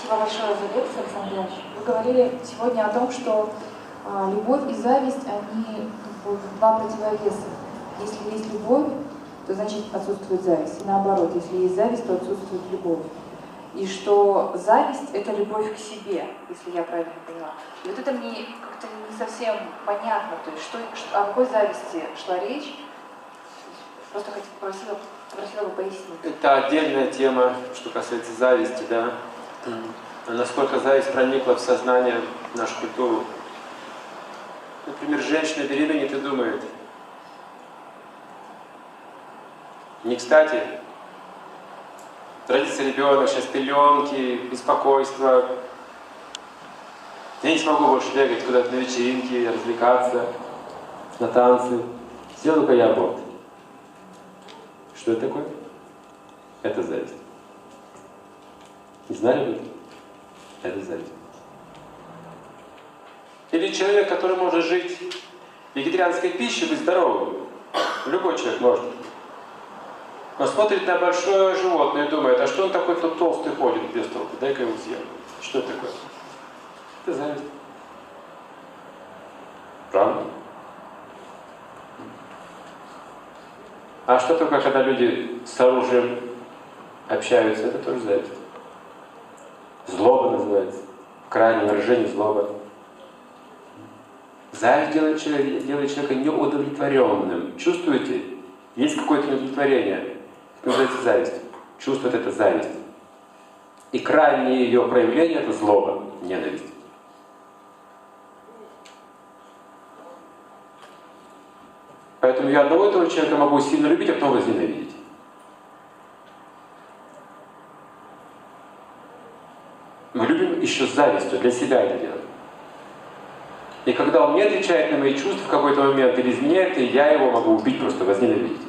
Спасибо большое за лекцию, Александр. Вы говорили сегодня о том, что а, любовь и зависть, они ну, два противовеса. Если есть любовь, то значит отсутствует зависть. И наоборот, если есть зависть, то отсутствует любовь. И что зависть – это любовь к себе, если я правильно поняла. И вот это мне как-то не совсем понятно, то есть что, что, о какой зависти шла речь. Просто хотела, просила, просила бы пояснить. Это отдельная тема, что касается зависти, да. Насколько зависть проникла в сознание, в нашу культуру. Например, женщина беременеет и думает, не кстати, родится ребенок, сейчас пеленки, беспокойство. Я не смогу больше бегать куда-то на вечеринки, развлекаться, на танцы. Сделаю-ка я аборт. Что это такое? Это зависть. Знали вы? Зависть. Или человек, который может жить вегетарианской пищей, быть здоровым. Любой человек может. Но смотрит на большое животное и думает, а что он такой тут толстый ходит без толку, дай-ка его съем. Что это такое? Это зависть. Правда? А что такое, когда люди с оружием общаются? Это тоже зависть. Крайнее выражение злоба. Зависть делает человека, делает человека неудовлетворенным. Чувствуете? Есть какое-то неудовлетворение. Это называется зависть. Чувствует это зависть. И крайнее ее проявление это злоба, ненависть. Поэтому я одного этого человека могу сильно любить, а потом возненавидеть. Мы любим еще завистью, для себя это делать. И когда он не отвечает на мои чувства в какой-то момент или изменяет, я его могу убить, просто возненавидеть.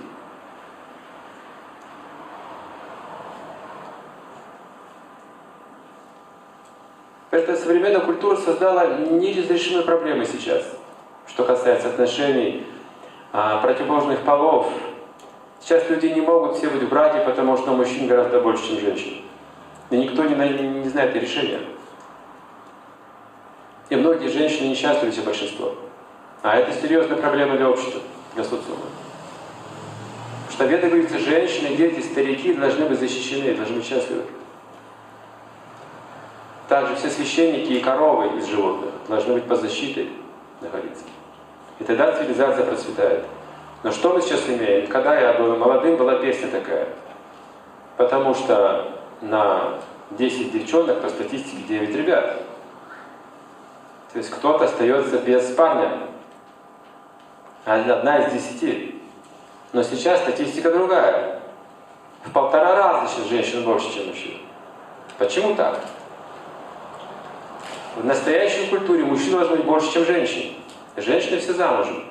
Эта современная культура создала неразрешимые проблемы сейчас, что касается отношений а, противоположных полов. Сейчас люди не могут все быть братья, потому что мужчин гораздо больше, чем женщин. И никто не, не, не знает решения. И многие женщины несчастливы, все большинство. А это серьезная проблема для общества, для социума. Потому что Веда говорится, женщины, дети, старики должны быть защищены, должны быть счастливы. Также все священники и коровы из животных должны быть под защитой находиться. И тогда цивилизация процветает. Но что мы сейчас имеем? Когда я был молодым, была песня такая. Потому что на 10 девчонок по статистике 9 ребят. То есть кто-то остается без парня. Одна из десяти. Но сейчас статистика другая. В полтора раза сейчас женщин больше, чем мужчин. Почему так? В настоящей культуре мужчин должно быть больше, чем женщин. Женщины все замужем.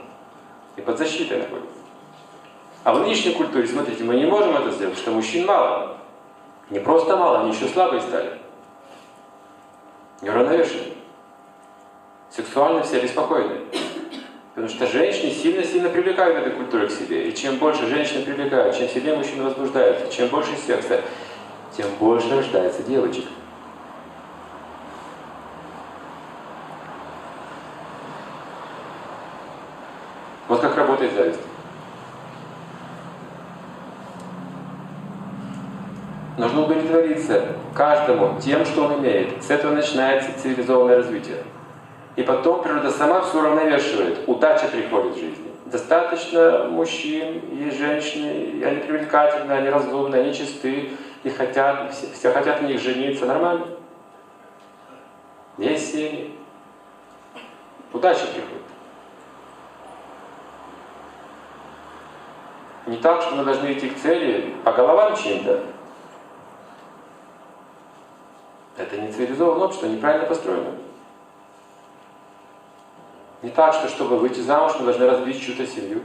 И под защитой находятся. А в нынешней культуре, смотрите, мы не можем это сделать, потому что мужчин мало. Не просто мало, они еще слабые стали. Неуравновешенные. Сексуально все беспокойны. Потому что женщины сильно-сильно привлекают эту культуру к себе. И чем больше женщины привлекают, чем сильнее мужчины возбуждаются, чем больше секса, тем больше рождается девочек. Вот как работает зависть. Нужно удовлетвориться каждому тем, что он имеет. С этого начинается цивилизованное развитие. И потом природа сама все равновешивает. Удача приходит в жизни. Достаточно мужчин и женщин, и они привлекательны, они разумны, они чисты, и хотят, все, все хотят на них жениться. Нормально. Есть семьи. Удача приходит. Не так, что мы должны идти к цели по головам чем-то. Это не цивилизованное общество, неправильно построено. Не так, что чтобы выйти замуж, мы должны разбить чью-то семью.